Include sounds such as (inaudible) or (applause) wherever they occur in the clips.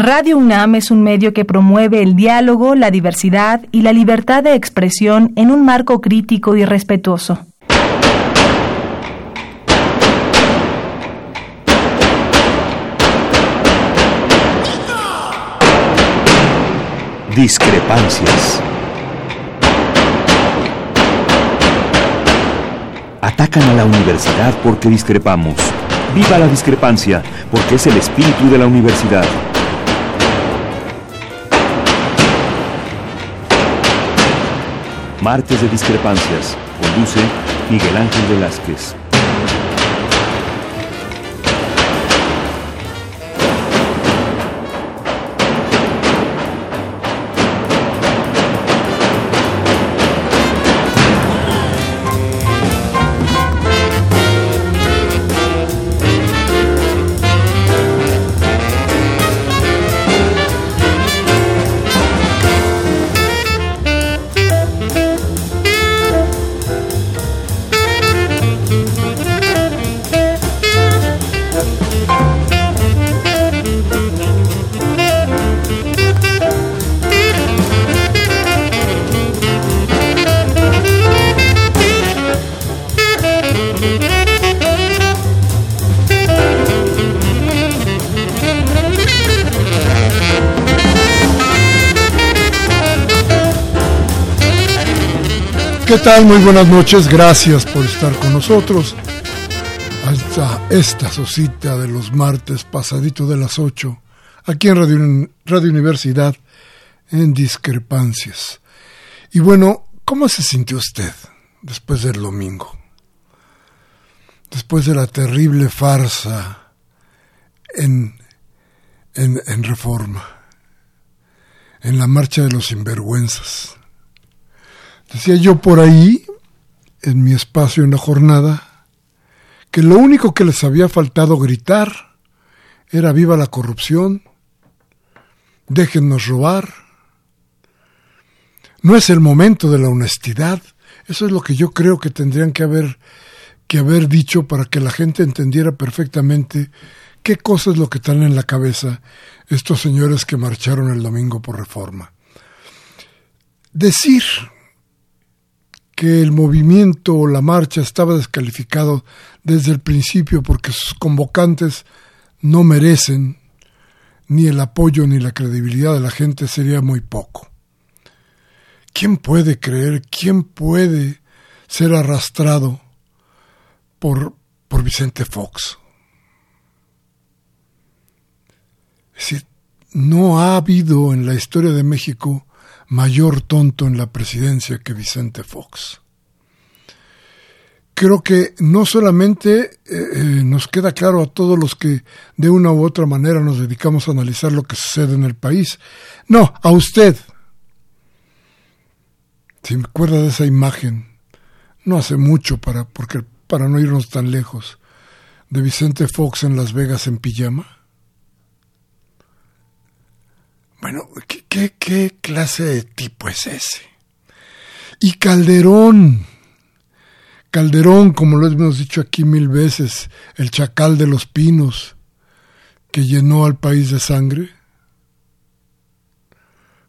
Radio UNAM es un medio que promueve el diálogo, la diversidad y la libertad de expresión en un marco crítico y respetuoso. Discrepancias. Atacan a la universidad porque discrepamos. Viva la discrepancia, porque es el espíritu de la universidad. Martes de Discrepancias. Conduce Miguel Ángel Velázquez. Tal? Muy buenas noches, gracias por estar con nosotros. Hasta esta cita de los martes pasadito de las 8, aquí en Radio, Universidad, en Discrepancias. Y bueno, ¿cómo se sintió usted después del domingo? Después de la terrible farsa en, en reforma, en la marcha de los sinvergüenzas Decía yo por ahí, en mi espacio en la jornada, que lo único que les había faltado gritar era viva la corrupción, déjennos robar. No es el momento de la honestidad. Eso es lo que yo creo que tendrían que haber, que haber dicho para que la gente entendiera perfectamente qué cosa es lo que están en la cabeza estos señores que marcharon el domingo por reforma. Decir que el movimiento o la marcha estaba descalificado desde el principio porque sus convocantes no merecen ni el apoyo ni la credibilidad de la gente sería muy poco. ¿Quién puede creer, quién puede ser arrastrado por, por Vicente Fox? Es decir, no ha habido en la historia de México mayor tonto en la presidencia que Vicente Fox. Creo que no solamente eh, eh, nos queda claro a todos los que de una u otra manera nos dedicamos a analizar lo que sucede en el país, no, a usted. Si me acuerda de esa imagen, no hace mucho para, porque, para no irnos tan lejos, de Vicente Fox en Las Vegas en pijama Bueno, ¿qué, qué, clase de tipo es ese? Y Calderón. Calderón, como lo hemos dicho aquí mil veces, el chacal de los pinos que llenó al país de sangre.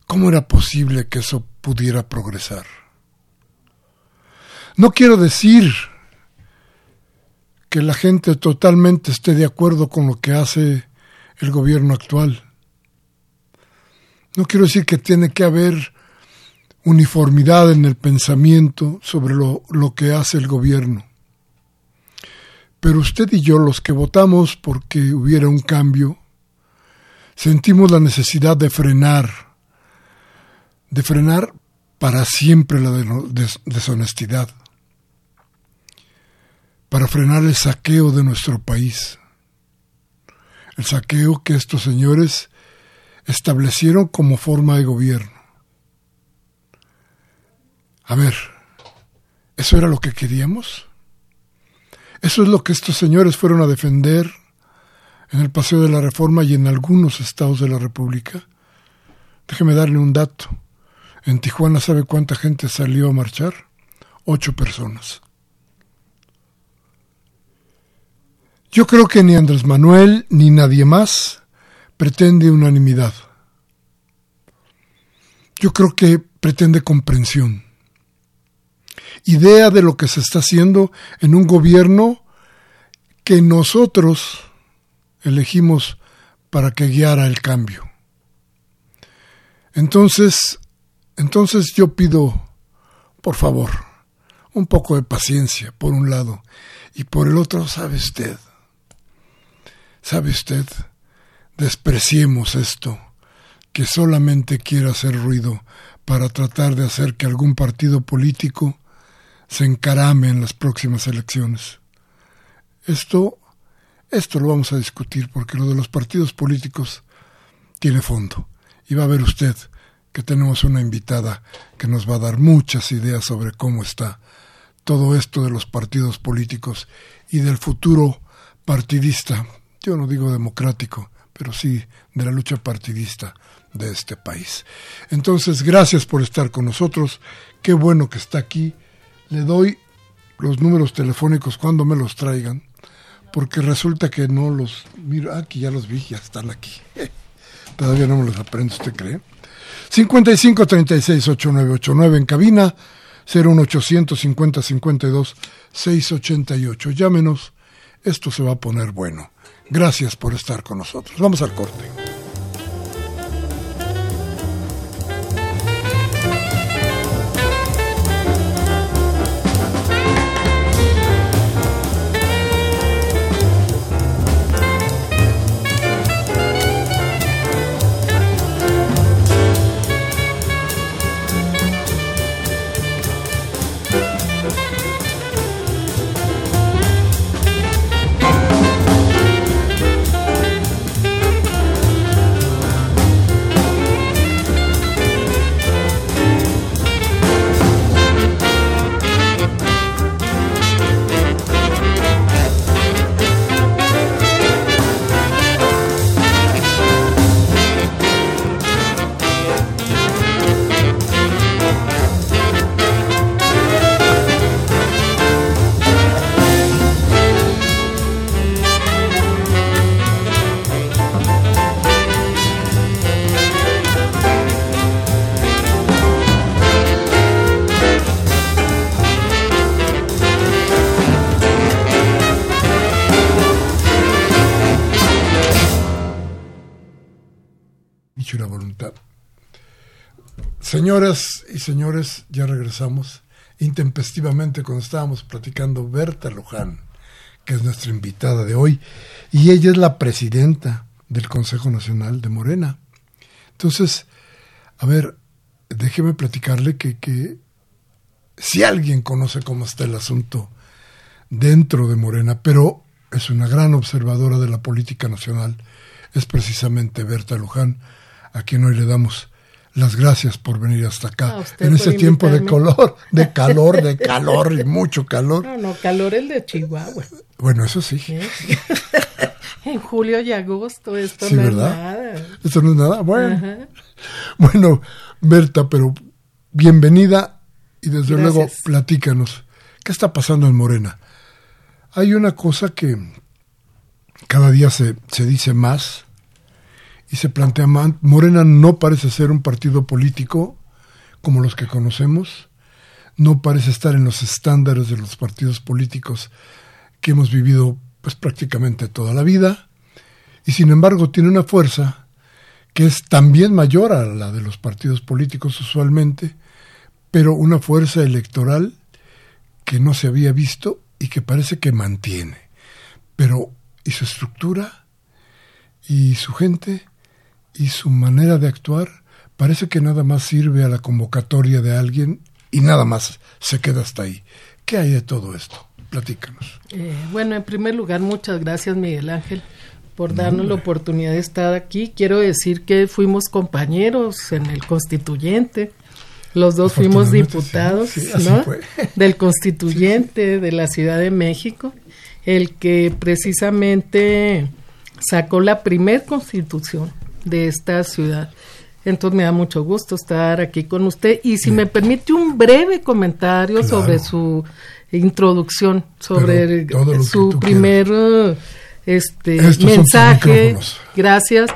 ¿Cómo era posible que eso pudiera progresar? No quiero decir que la gente totalmente esté de acuerdo con lo que hace el gobierno actual. No quiero decir que tiene que haber uniformidad en el pensamiento sobre lo, lo que hace el gobierno. Pero usted y yo, los que votamos porque hubiera un cambio, sentimos la necesidad de frenar, de frenar para siempre la deshonestidad, para frenar el saqueo de nuestro país, el saqueo que estos señores establecieron como forma de gobierno. A ver, ¿eso era lo que queríamos? ¿Eso es lo que estos señores fueron a defender en el Paseo de la Reforma y en algunos estados de la República? Déjeme darle un dato. En Tijuana, ¿sabe cuánta gente salió a marchar? Ocho personas. Yo creo que ni Andrés Manuel ni nadie más pretende unanimidad. Yo creo que pretende comprensión. Idea de lo que se está haciendo en un gobierno que nosotros elegimos para que guiara el cambio. Entonces, entonces yo pido, por favor, un poco de paciencia, por un lado, y por el otro, sabe usted, sabe usted, despreciemos esto, que solamente quiere hacer ruido para tratar de hacer que algún partido político se encarame en las próximas elecciones. Esto, esto lo vamos a discutir porque lo de los partidos políticos tiene fondo. Y va a ver usted que tenemos una invitada que nos va a dar muchas ideas sobre cómo está todo esto de los partidos políticos y del futuro partidista, yo no digo democrático, pero sí de la lucha partidista de este país. Entonces, gracias por estar con nosotros, qué bueno que está aquí. Le doy los números telefónicos cuando me los traigan, porque resulta que no los miro, aquí ya los vi, ya están aquí. (laughs) Todavía no me los aprendo, ¿usted cree? 55 36 8989 en cabina 01800 50 52 688. Llámenos, esto se va a poner bueno. Gracias por estar con nosotros. Vamos al corte. Señoras y señores, ya regresamos intempestivamente cuando estábamos platicando Berta Luján, que es nuestra invitada de hoy, y ella es la presidenta del Consejo Nacional de Morena. Entonces, a ver, déjeme platicarle que, que si alguien conoce cómo está el asunto dentro de Morena, pero es una gran observadora de la política nacional, es precisamente Berta Luján, a quien hoy le damos las gracias por venir hasta acá. En ese tiempo de color, de (laughs) calor, de calor y mucho calor. No, no, calor el de Chihuahua. Bueno, eso sí. (laughs) en julio y agosto esto no es nada. Esto no es nada. Bueno. Bueno, Berta, pero bienvenida y desde luego platícanos. ¿Qué está pasando en Morena? Hay una cosa que cada día se, se dice más y se plantea, Morena no parece ser un partido político como los que conocemos, no parece estar en los estándares de los partidos políticos que hemos vivido pues prácticamente toda la vida, y sin embargo tiene una fuerza que es también mayor a la de los partidos políticos usualmente, pero una fuerza electoral que no se había visto y que parece que mantiene. Pero, ¿y su estructura? ¿Y su gente? Y su manera de actuar parece que nada más sirve a la convocatoria de alguien y nada más se queda hasta ahí. ¿Qué hay de todo esto? Platícanos. Eh, bueno, en primer lugar, muchas gracias Miguel Ángel por darnos la oportunidad de estar aquí. Quiero decir que fuimos compañeros en el constituyente. Los dos fuimos diputados (laughs) del constituyente de la Ciudad de México, el que precisamente sacó la primer constitución de esta ciudad. Entonces me da mucho gusto estar aquí con usted y si me permite un breve comentario sobre su introducción, sobre su primer este mensaje. Gracias.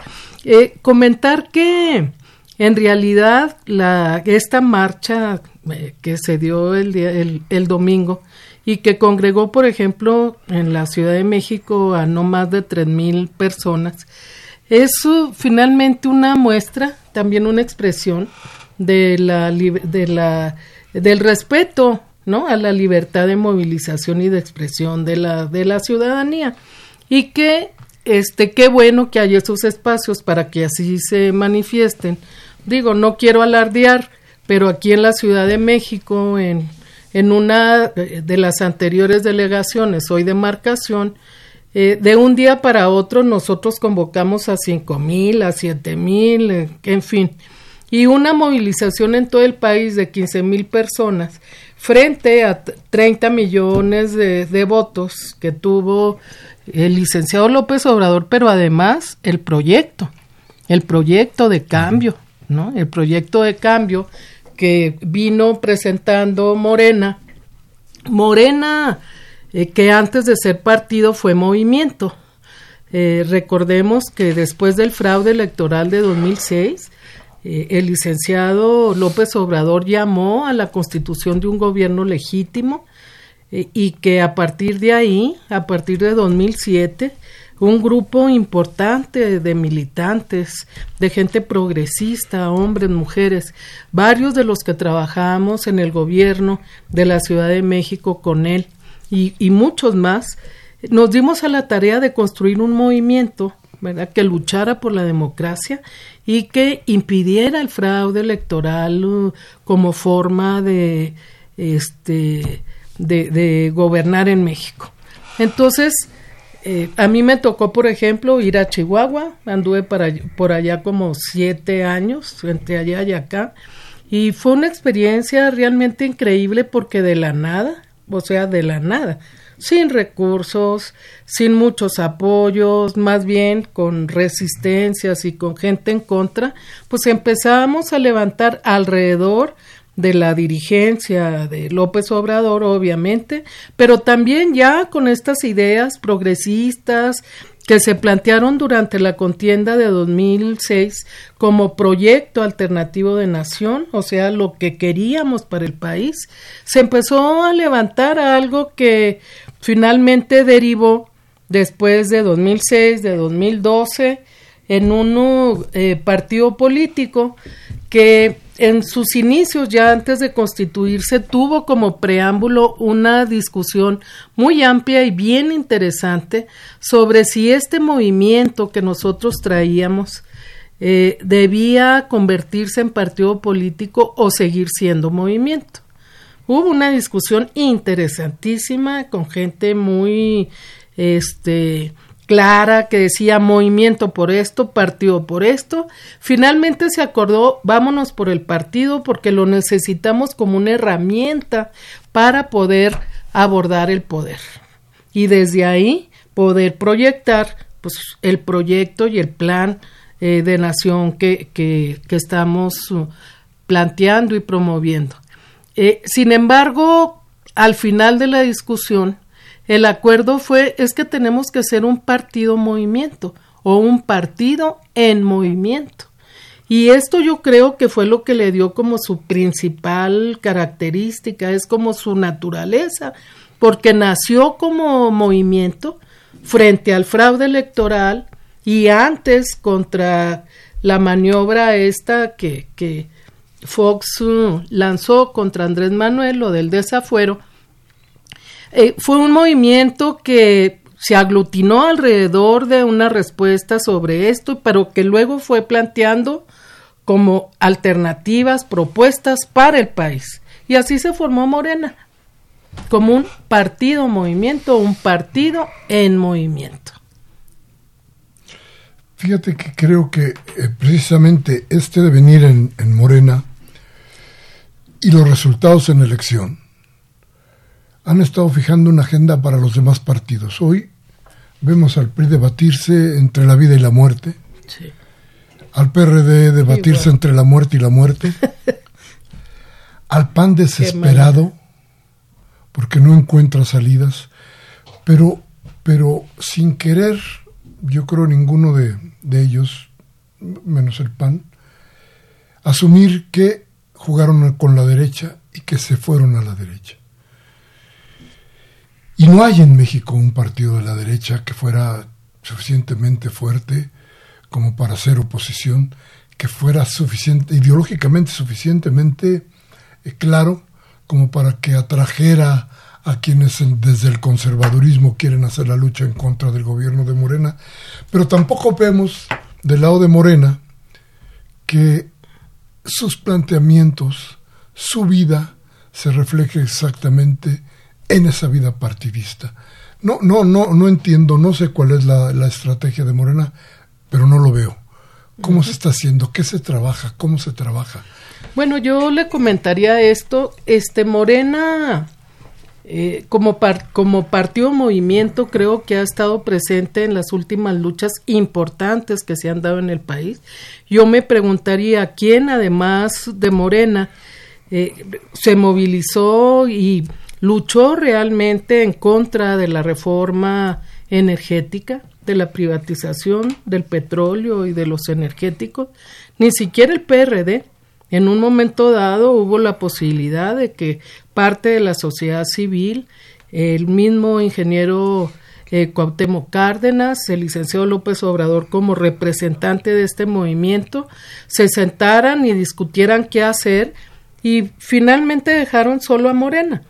Eh, comentar que en realidad la, esta marcha eh, que se dio el, día, el, domingo y que congregó, por ejemplo, en la Ciudad de México a no más de tres mil personas, es finalmente una muestra, también una expresión de la, de la, del respeto ¿no? a la libertad de movilización y de expresión de la, de la ciudadanía. Y que este, qué bueno que hay esos espacios para que así se manifiesten. Digo, no quiero alardear, pero aquí en la Ciudad de México, en, en una de las anteriores delegaciones, hoy demarcación, eh, de un día para otro nosotros convocamos a cinco mil, a siete mil, eh, en fin, y una movilización en todo el país de quince mil personas frente a 30 millones de, de votos que tuvo el licenciado López Obrador, pero además el proyecto, el proyecto de cambio, ¿no? El proyecto de cambio que vino presentando Morena. Morena, eh, que antes de ser partido fue movimiento. Eh, recordemos que después del fraude electoral de 2006, eh, el licenciado López Obrador llamó a la constitución de un gobierno legítimo y que a partir de ahí, a partir de 2007, un grupo importante de militantes, de gente progresista, hombres, mujeres, varios de los que trabajamos en el gobierno de la Ciudad de México con él y, muchos más, nos dimos a la tarea de construir un movimiento ¿verdad? que luchara por la democracia y que impidiera el fraude electoral uh, como forma de este de, de gobernar en México. Entonces, eh, a mí me tocó, por ejemplo, ir a Chihuahua, anduve para, por allá como siete años, entre allá y acá, y fue una experiencia realmente increíble porque de la nada, o sea, de la nada, sin recursos, sin muchos apoyos, más bien con resistencias y con gente en contra, pues empezamos a levantar alrededor de la dirigencia de López Obrador, obviamente, pero también ya con estas ideas progresistas que se plantearon durante la contienda de 2006 como proyecto alternativo de nación, o sea, lo que queríamos para el país, se empezó a levantar algo que finalmente derivó después de 2006, de 2012, en un eh, partido político que en sus inicios, ya antes de constituirse, tuvo como preámbulo una discusión muy amplia y bien interesante sobre si este movimiento que nosotros traíamos eh, debía convertirse en partido político o seguir siendo movimiento. Hubo una discusión interesantísima con gente muy este clara que decía movimiento por esto, partido por esto. Finalmente se acordó, vámonos por el partido porque lo necesitamos como una herramienta para poder abordar el poder. Y desde ahí poder proyectar pues, el proyecto y el plan eh, de nación que, que, estamos uh, planteando y promoviendo. Eh, sin embargo, al final de la discusión, el acuerdo fue es que tenemos que ser un partido movimiento o un partido en movimiento. Y esto yo creo que fue lo que le dio como su principal característica, es como su naturaleza, porque nació como movimiento frente al fraude electoral y antes contra la maniobra esta que, que Fox uh, lanzó contra Andrés Manuel, lo del desafuero, eh, fue un movimiento que se aglutinó alrededor de una respuesta sobre esto, pero que luego fue planteando como alternativas, propuestas para el país. Y así se formó Morena, como un partido movimiento, un partido en movimiento. Fíjate que creo que eh, precisamente este devenir en, en Morena y los resultados en elección han estado fijando una agenda para los demás partidos. Hoy vemos al PRI debatirse entre la vida y la muerte, al PRD debatirse entre la muerte y la muerte, (laughs) al PAN desesperado porque no encuentra salidas, pero, pero sin querer, yo creo ninguno de, de ellos, menos el PAN, asumir que jugaron con la derecha y que se fueron a la derecha. Y no hay en México un partido de la derecha que fuera suficientemente fuerte como para hacer oposición, que fuera suficiente, ideológicamente suficientemente eh, claro como para que atrajera a quienes desde el conservadurismo quieren hacer la lucha en contra del gobierno de Morena, pero tampoco vemos del lado de Morena que sus planteamientos, su vida, se refleje exactamente en esa vida partidista. No, no, no, no entiendo, no sé cuál es la, estrategia de Morena, pero no lo veo. ¿Cómo se está haciendo? ¿Qué se trabaja? ¿Cómo se trabaja? Bueno, yo le comentaría esto. Este Morena, eh, como, como partido movimiento, creo que ha estado presente en las últimas luchas importantes que se han dado en el país. Yo me preguntaría quién, además de Morena, eh, se movilizó y luchó realmente en contra de la reforma energética, de la privatización del petróleo y de los energéticos. Ni siquiera el PRD. En un momento dado hubo la posibilidad de que parte de la sociedad civil, el mismo ingeniero eh, Cárdenas, el licenciado López Obrador como representante de este movimiento, se sentaran y discutieran qué hacer y finalmente dejaron solo a Morena.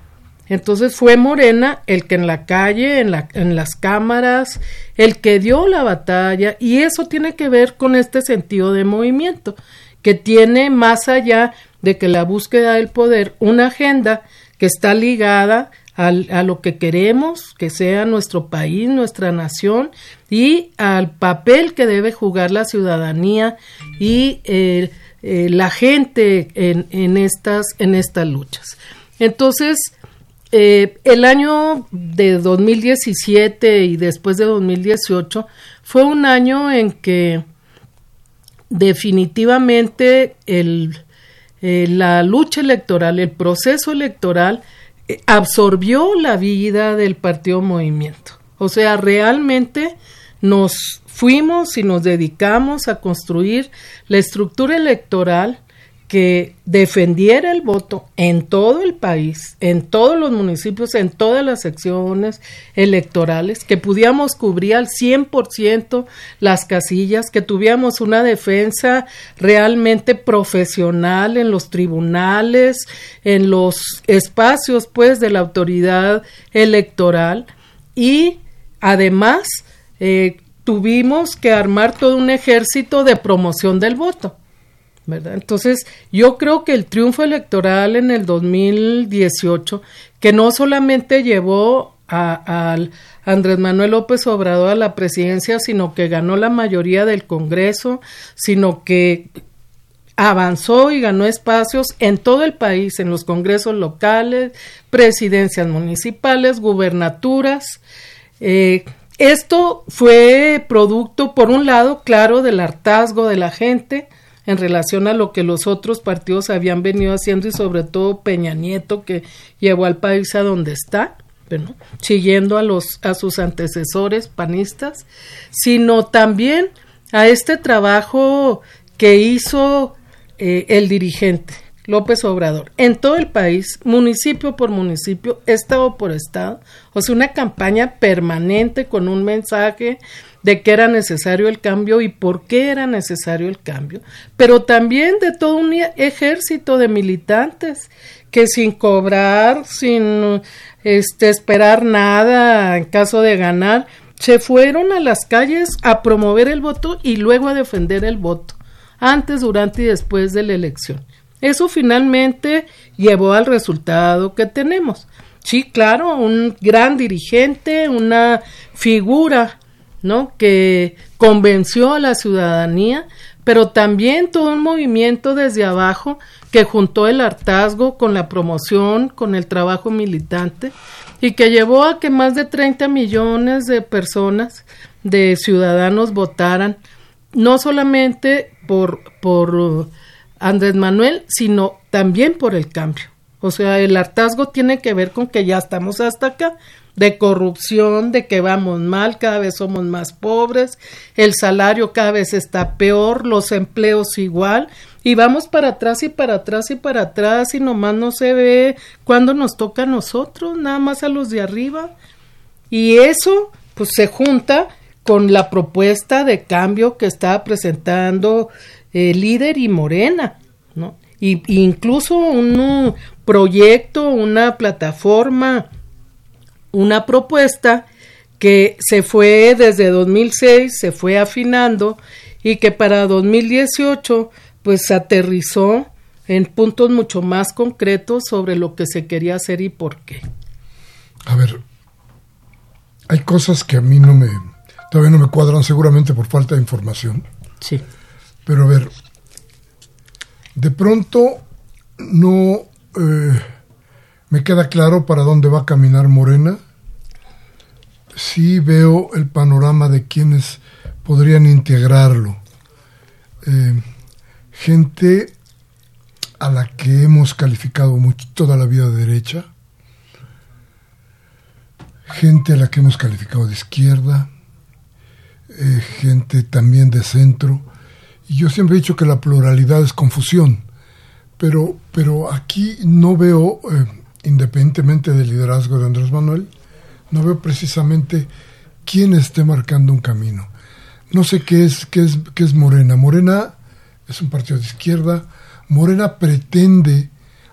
Entonces fue Morena el que en la calle, en, la, en las cámaras, el que dio la batalla y eso tiene que ver con este sentido de movimiento, que tiene más allá de que la búsqueda del poder una agenda que está ligada a lo que queremos que sea nuestro país, nuestra nación y al papel que debe jugar la ciudadanía y eh, eh, la gente en, en, estas, en estas luchas. Entonces, eh, el año de 2017 y después de 2018 fue un año en que definitivamente eh, la lucha electoral, el proceso electoral, eh, absorbió la vida del partido movimiento. O sea, realmente nos fuimos y nos dedicamos a construir la estructura electoral que defendiera el voto en todo el país, en todos los municipios, en todas las secciones electorales, que pudiéramos cubrir al 100% las casillas, que tuviéramos una defensa realmente profesional en los tribunales, en los espacios pues de la autoridad electoral. Y además eh, tuvimos que armar todo un ejército de promoción del voto entonces, yo creo que el triunfo electoral en el 2018, que no solamente llevó a, Andrés Manuel López Obrador a la presidencia, sino que ganó la mayoría del Congreso, sino que avanzó y ganó espacios en todo el país, en los congresos locales, presidencias municipales, gubernaturas. Eh, esto fue producto, por un lado, claro, del hartazgo de la gente, en relación a lo que los otros partidos habían venido haciendo y sobre todo Peña Nieto que llevó al país a donde está, siguiendo a los a sus antecesores panistas, sino también a este trabajo que hizo eh, el dirigente López Obrador en todo el país, municipio por municipio, estado por estado, o sea, una campaña permanente con un mensaje de que era necesario el cambio y por qué era necesario el cambio, pero también de todo un ejército de militantes que sin cobrar, sin este, esperar nada en caso de ganar, se fueron a las calles a promover el voto y luego a defender el voto, antes, durante y después de la elección. Eso finalmente llevó al resultado que tenemos. Sí, claro, un gran dirigente, una figura ¿no? que convenció a la ciudadanía, pero también todo un movimiento desde abajo que juntó el hartazgo con la promoción, con el trabajo militante y que llevó a que más de 30 millones de personas, de ciudadanos votaran, no solamente por, por Andrés Manuel, sino también por el cambio. O sea, el hartazgo tiene que ver con que ya estamos hasta acá de corrupción, de que vamos mal, cada vez somos más pobres, el salario cada vez está peor, los empleos igual, y vamos para atrás y para atrás y para atrás y nomás no se ve cuando nos toca a nosotros, nada más a los de arriba. Y eso pues se junta con la propuesta de cambio que está presentando el líder y Morena, ¿no? Y, incluso un proyecto, una plataforma una propuesta que se fue desde 2006, se fue afinando y que para 2018 pues aterrizó en puntos mucho más concretos sobre lo que se quería hacer y por qué. A ver, hay cosas que a mí no me, todavía no me cuadran seguramente por falta de información. Sí. Pero a ver, de pronto no eh, me queda claro para dónde va a caminar Morena. Sí veo el panorama de quienes podrían integrarlo. Eh, gente a la que hemos calificado toda la vida de derecha, gente a la que hemos calificado de izquierda, eh, gente también de centro. Y yo siempre he dicho que la pluralidad es confusión, pero, pero aquí no veo eh, independientemente del liderazgo de Andrés Manuel, no veo precisamente quién esté marcando un camino. No sé qué es, qué es, qué es Morena. Morena es un partido de izquierda. Morena pretende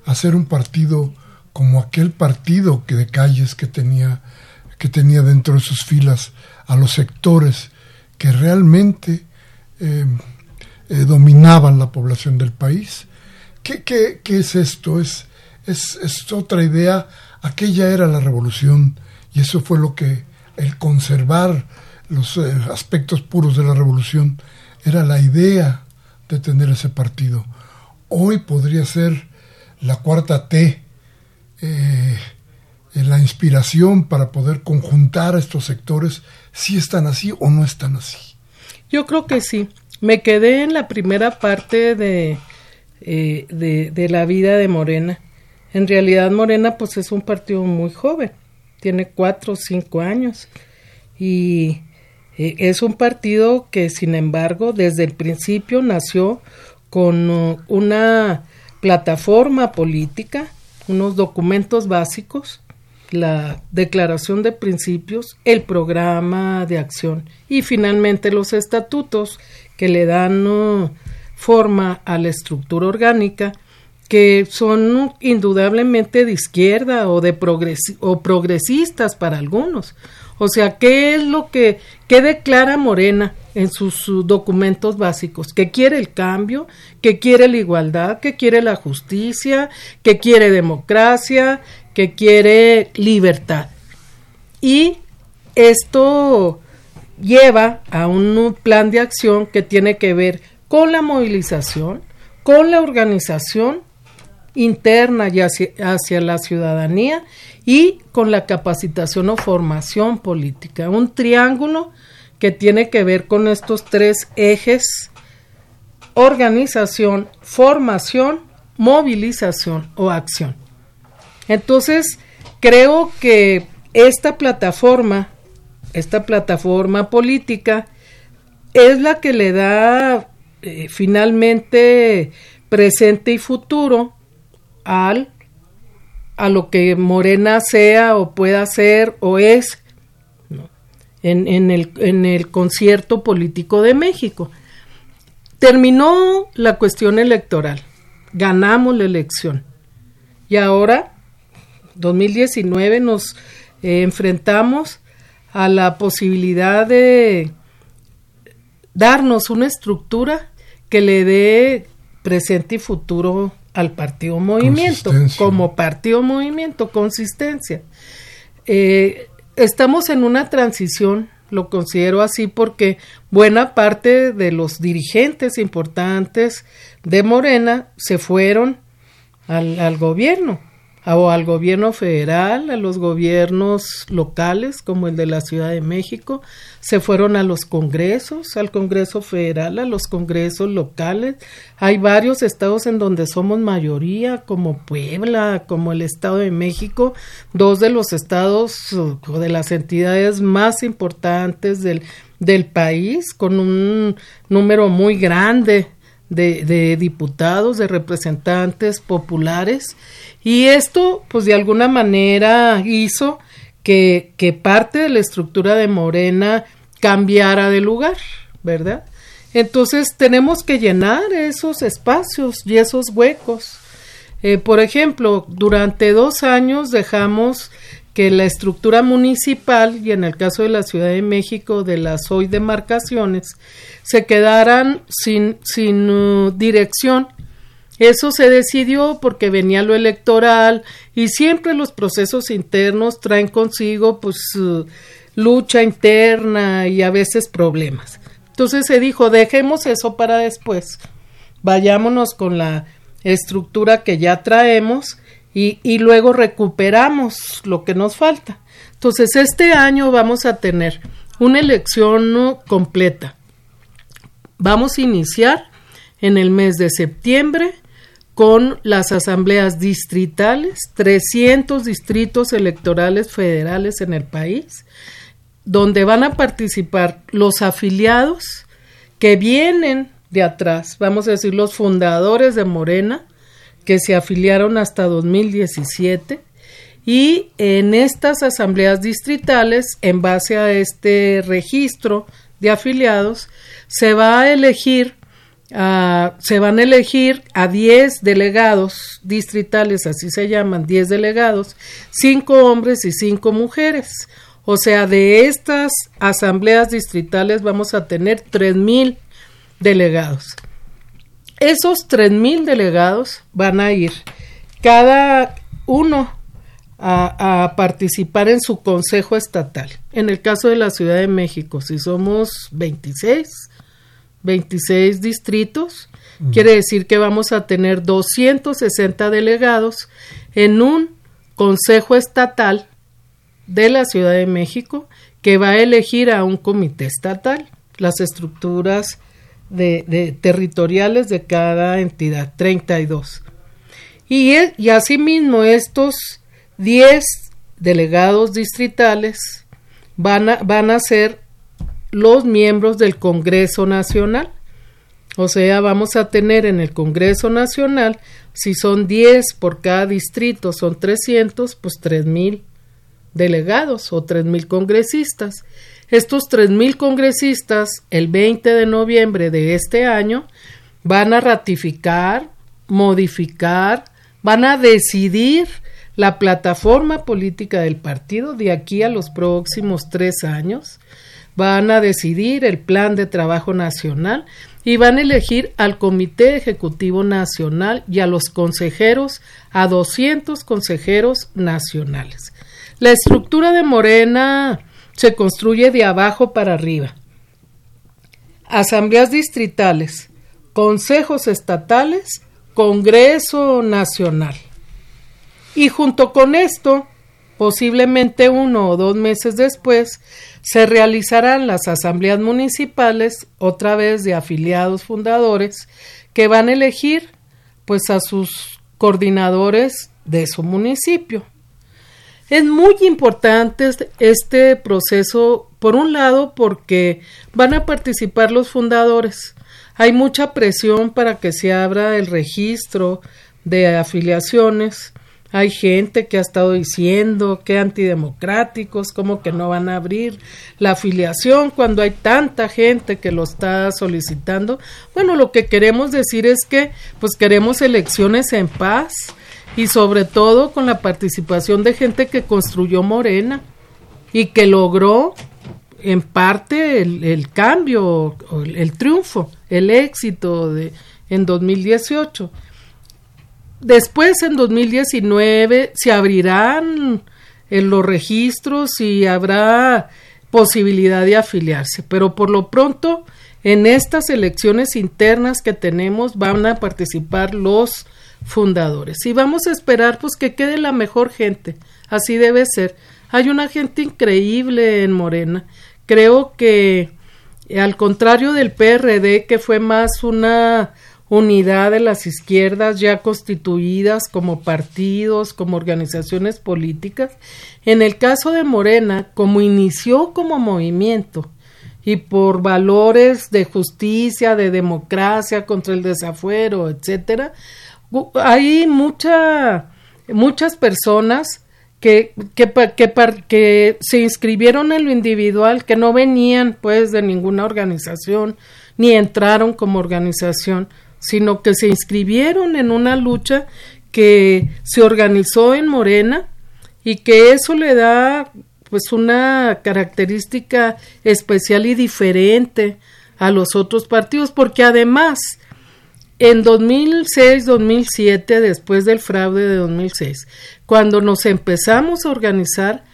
hacer un partido como aquel partido que de calles que tenía, que tenía dentro de sus filas a los sectores que realmente eh, eh, dominaban la población del país. ¿Qué, qué, es esto? Es, es, otra idea. Aquella era la revolución y eso fue lo que el conservar los eh, aspectos puros de la revolución era la idea de tener ese partido. Hoy podría ser la cuarta T, eh, la inspiración para poder conjuntar a estos sectores, si están así o no están así. Yo creo que sí. Me quedé en la primera parte de, eh, de la vida de Morena en realidad Morena pues es un partido muy joven, tiene cuatro o cinco años. Y eh, es un partido que sin embargo desde el principio nació con uh, una plataforma política, unos documentos básicos, la declaración de principios, el programa de acción y finalmente los estatutos que le dan uh, forma a la estructura orgánica que son indudablemente de izquierda o de o progresistas para algunos. O sea, ¿qué es lo que qué declara Morena en sus, documentos básicos? Que quiere el cambio, que quiere la igualdad, que quiere la justicia, que quiere democracia, que quiere libertad. Y esto lleva a un plan de acción que tiene que ver con la movilización, con la organización interna y hacia, la ciudadanía y con la capacitación o formación política. Un triángulo que tiene que ver con estos tres ejes, organización, formación, movilización o acción. Entonces, creo que esta plataforma, esta plataforma política, es la que le da eh, finalmente presente y futuro al a lo que Morena sea o pueda ser o es en, en, el, en el concierto político de México. Terminó la cuestión electoral, ganamos la elección y ahora, 2019, nos eh, enfrentamos a la posibilidad de darnos una estructura que le dé presente y futuro al partido movimiento, como partido movimiento, consistencia. Eh, estamos en una transición, lo considero así porque buena parte de los dirigentes importantes de Morena se fueron al, al gobierno. O al gobierno federal, a los gobiernos locales como el de la Ciudad de México, se fueron a los congresos, al Congreso federal, a los congresos locales. Hay varios estados en donde somos mayoría, como Puebla, como el Estado de México, dos de los estados o de las entidades más importantes del, del país, con un número muy grande de, diputados, de representantes populares y esto, pues de alguna manera hizo que, que parte de la estructura de Morena cambiara de lugar, ¿verdad? Entonces tenemos que llenar esos espacios y esos huecos. Eh, por ejemplo, durante dos años dejamos que la estructura municipal y en el caso de la Ciudad de México de las hoy demarcaciones se quedaran sin, sin uh, dirección eso se decidió porque venía lo electoral y siempre los procesos internos traen consigo pues lucha interna y a veces problemas. Entonces se dijo, dejemos eso para después. Vayámonos con la estructura que ya traemos y, luego recuperamos lo que nos falta. Entonces este año vamos a tener una elección completa. Vamos a iniciar en el mes de septiembre con las asambleas distritales, 300 distritos electorales federales en el país, donde van a participar los afiliados que vienen de atrás, vamos a decir los fundadores de Morena, que se afiliaron hasta 2017, y en estas asambleas distritales, en base a este registro de afiliados, se va a elegir se van a elegir a 10 delegados distritales, así se llaman, 10 delegados, 5 hombres y 5 mujeres. O sea, de estas asambleas distritales vamos a tener mil delegados. Esos mil delegados van a ir cada uno a, a, participar en su consejo estatal. En el caso de la Ciudad de México, si somos 26, 26 distritos, quiere decir que vamos a tener 260 delegados en un Consejo Estatal de la Ciudad de México que va a elegir a un comité estatal, las estructuras de, territoriales de cada entidad, 32. Y, y asimismo estos 10 delegados distritales van a, van a ser los miembros del Congreso Nacional. O sea, vamos a tener en el Congreso Nacional, si son 10 por cada distrito, son 300, pues mil delegados o mil congresistas. Estos mil congresistas, el 20 de noviembre de este año, van a ratificar, modificar, van a decidir la plataforma política del partido de aquí a los próximos tres años van a decidir el plan de trabajo nacional y van a elegir al Comité Ejecutivo Nacional y a los consejeros, a 200 consejeros nacionales. La estructura de Morena se construye de abajo para arriba. Asambleas distritales, consejos estatales, Congreso Nacional. Y junto con esto, posiblemente uno o dos meses después, se realizarán las asambleas municipales, otra vez de afiliados fundadores, que van a elegir pues a sus coordinadores de su municipio. Es muy importante este, este proceso, por un lado, porque van a participar los fundadores. Hay mucha presión para que se abra el registro de afiliaciones hay gente que ha estado diciendo que antidemocráticos, como que no van a abrir la afiliación cuando hay tanta gente que lo está solicitando. Bueno, lo que queremos decir es que pues queremos elecciones en paz y sobre todo con la participación de gente que construyó Morena y que logró en parte el, cambio, el, el triunfo, el éxito de en 2018 Después, en 2019, se abrirán en los registros y habrá posibilidad de afiliarse, pero por lo pronto en estas elecciones internas que tenemos van a participar los fundadores. Y vamos a esperar pues que quede la mejor gente, así debe ser. Hay una gente increíble en Morena. Creo que al contrario del PRD, que fue más una unidad de las izquierdas ya constituidas como partidos, como organizaciones políticas, en el caso de Morena, como inició como movimiento y por valores de justicia, de democracia, contra el desafuero, etcétera, hay mucha, muchas personas que, que, que, que, se inscribieron en lo individual, que no venían pues de ninguna organización, ni entraron como organización, sino que se inscribieron en una lucha que se organizó en Morena y que eso le da pues una característica especial y diferente a los otros partidos, porque además en 2006-2007, después del fraude de 2006, cuando nos empezamos a organizar,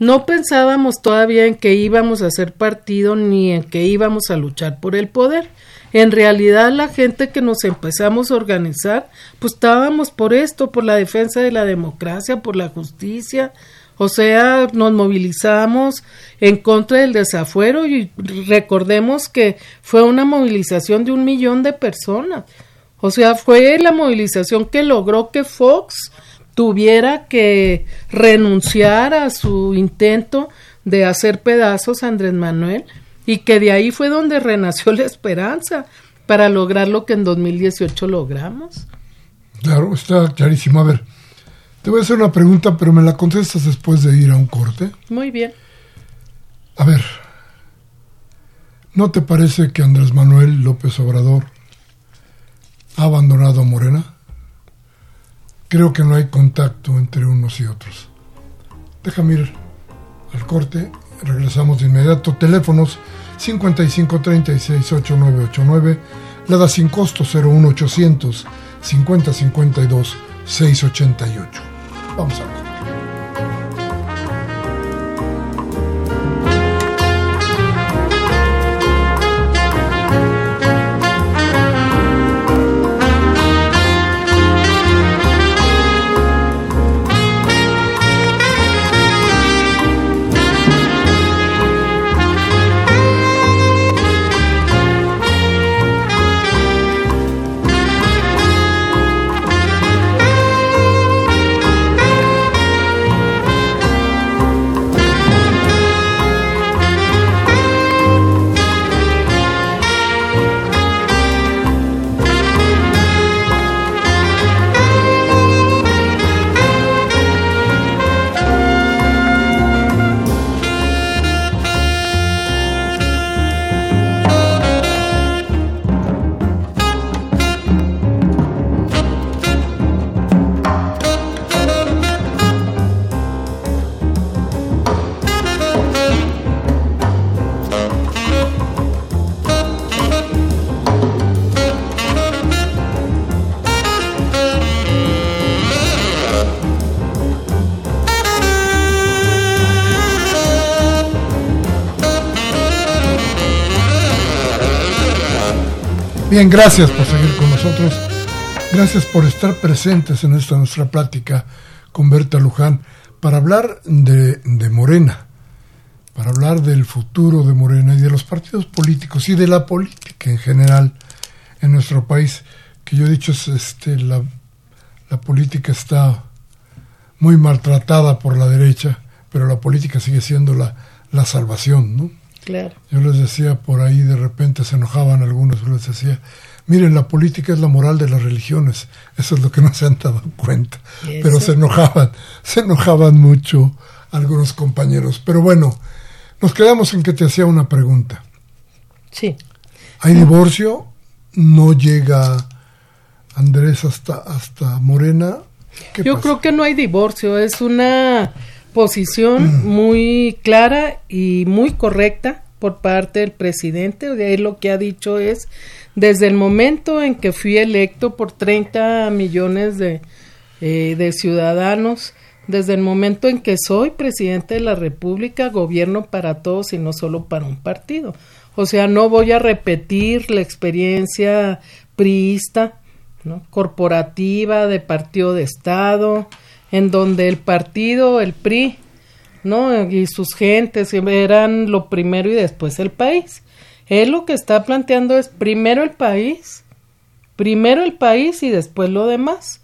no pensábamos todavía en que íbamos a ser partido ni en que íbamos a luchar por el poder. En realidad la gente que nos empezamos a organizar, pues estábamos por esto, por la defensa de la democracia, por la justicia, o sea, nos movilizamos en contra del desafuero y recordemos que fue una movilización de un millón de personas. O sea, fue la movilización que logró que Fox tuviera que renunciar a su intento de hacer pedazos a Andrés Manuel y que de ahí fue donde renació la esperanza para lograr lo que en 2018 logramos. Claro, está clarísimo. A ver, te voy a hacer una pregunta, pero me la contestas después de ir a un corte. Muy bien. A ver, ¿no te parece que Andrés Manuel López Obrador ha abandonado a Morena? Creo que no hay contacto entre unos y otros. Déjame ir al corte, regresamos de inmediato. Teléfonos 5536-8989, da sin costo 01800 5052 688. Vamos a ver. Gracias por seguir con nosotros. Gracias por estar presentes en esta nuestra plática con Berta Luján para hablar de, de, Morena, para hablar del futuro de Morena y de los partidos políticos y de la política en general en nuestro país. Que yo he dicho, es, este, la, la política está muy maltratada por la derecha, pero la política sigue siendo la, la salvación, ¿no? Yo les decía por ahí, de repente se enojaban algunos, yo les decía, miren, la política es la moral de las religiones, eso es lo que no se han dado cuenta, pero se enojaban, se enojaban mucho algunos compañeros. Pero bueno, nos quedamos en que te hacía una pregunta. Sí. ¿Hay divorcio? ¿No llega Andrés hasta, hasta Morena? Yo creo que no hay divorcio, es una posición muy clara y muy correcta por parte del presidente. Él lo que ha dicho es, desde el momento en que fui electo por 30 millones de, eh, de ciudadanos, desde el momento en que soy presidente de la República, gobierno para todos y no solo para un partido. O sea, no voy a repetir la experiencia priista, ¿no? corporativa, de partido de Estado, en donde el partido, el PRI, ¿no? y sus gentes eran lo primero y después el país. Él lo que está planteando es primero el país, primero el país y después lo demás.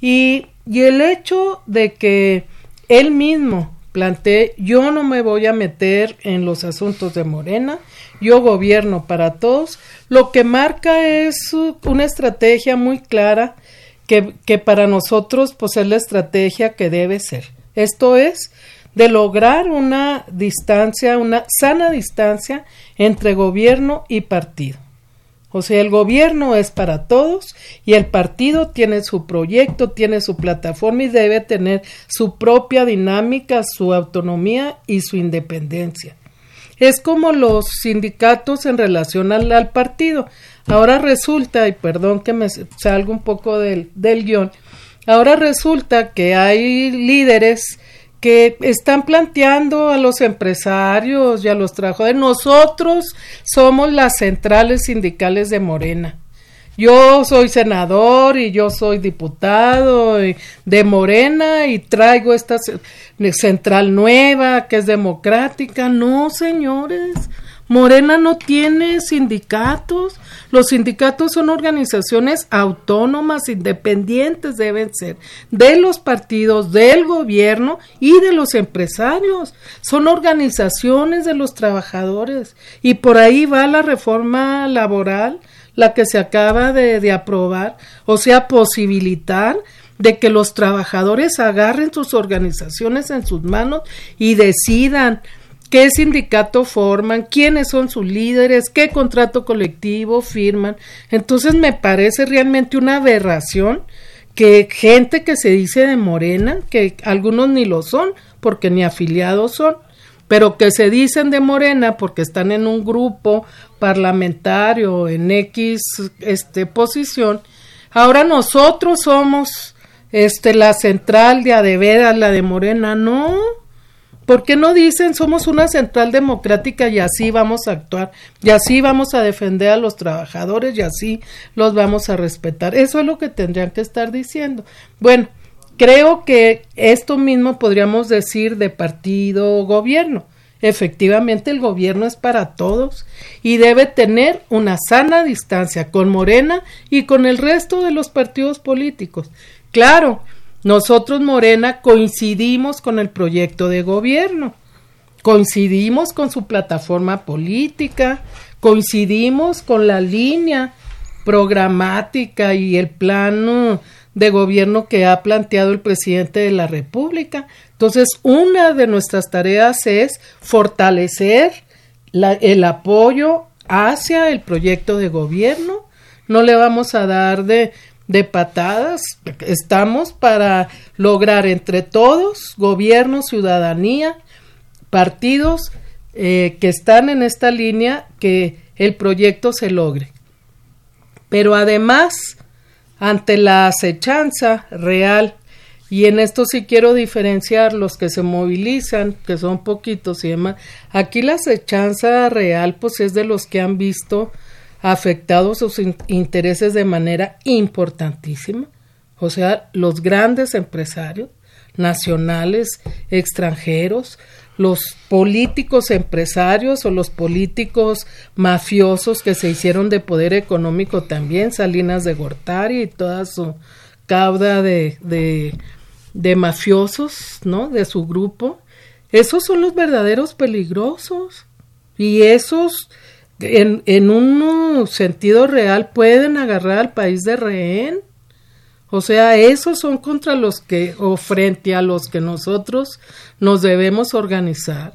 Y, y el hecho de que él mismo plantee, yo no me voy a meter en los asuntos de Morena, yo gobierno para todos, lo que marca es una estrategia muy clara que, para nosotros pues es la estrategia que debe ser. Esto es de lograr una distancia, una sana distancia entre gobierno y partido. O sea, el gobierno es para todos y el partido tiene su proyecto, tiene su plataforma y debe tener su propia dinámica, su autonomía y su independencia. Es como los sindicatos en relación al, partido. Ahora resulta, y perdón que me salga un poco del, del guion, ahora resulta que hay líderes que están planteando a los empresarios y a los trabajadores. Nosotros somos las centrales sindicales de Morena. Yo soy senador y yo soy diputado de Morena y traigo esta central nueva que es democrática. No, señores, Morena no tiene sindicatos. Los sindicatos son organizaciones autónomas, independientes deben ser, de los partidos, del gobierno y de los empresarios. Son organizaciones de los trabajadores. Y por ahí va la reforma laboral, la que se acaba de, aprobar, o sea, posibilitar de que los trabajadores agarren sus organizaciones en sus manos y decidan qué sindicato forman, quiénes son sus líderes, qué contrato colectivo firman. Entonces me parece realmente una aberración que gente que se dice de Morena, que algunos ni lo son, porque ni afiliados son, pero que se dicen de Morena porque están en un grupo parlamentario en X este posición, ahora nosotros somos este la central de Adevera, la de Morena, no, ¿Por qué no dicen somos una central democrática y así vamos a actuar? Y así vamos a defender a los trabajadores y así los vamos a respetar. Eso es lo que tendrían que estar diciendo. Bueno, creo que esto mismo podríamos decir de partido o gobierno. Efectivamente, el gobierno es para todos y debe tener una sana distancia con Morena y con el resto de los partidos políticos. Claro, nosotros, Morena, coincidimos con el proyecto de gobierno, coincidimos con su plataforma política, coincidimos con la línea programática y el plano de gobierno que ha planteado el presidente de la República. Entonces, una de nuestras tareas es fortalecer el apoyo hacia el proyecto de gobierno. No le vamos a dar de de patadas. Estamos para lograr entre todos, gobierno, ciudadanía, partidos eh, que están en esta línea, que el proyecto se logre. Pero además, ante la acechanza real, y en esto sí quiero diferenciar los que se movilizan, que son poquitos y demás, aquí la acechanza real pues es de los que han visto afectados sus intereses de manera importantísima, o sea, los grandes empresarios nacionales, extranjeros, los políticos empresarios o los políticos mafiosos que se hicieron de poder económico también, Salinas de Gortari y toda su cauda de, de, de mafiosos, ¿no? De su grupo. Esos son los verdaderos peligrosos. Y esos en, en un sentido real pueden agarrar al país de rehén. O sea, esos son contra los que, o frente a los que nosotros nos debemos organizar.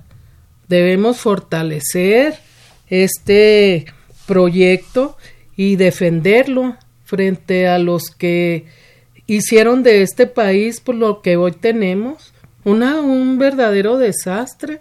Debemos fortalecer este proyecto y defenderlo frente a los que hicieron de este país por lo que hoy tenemos una, un verdadero desastre.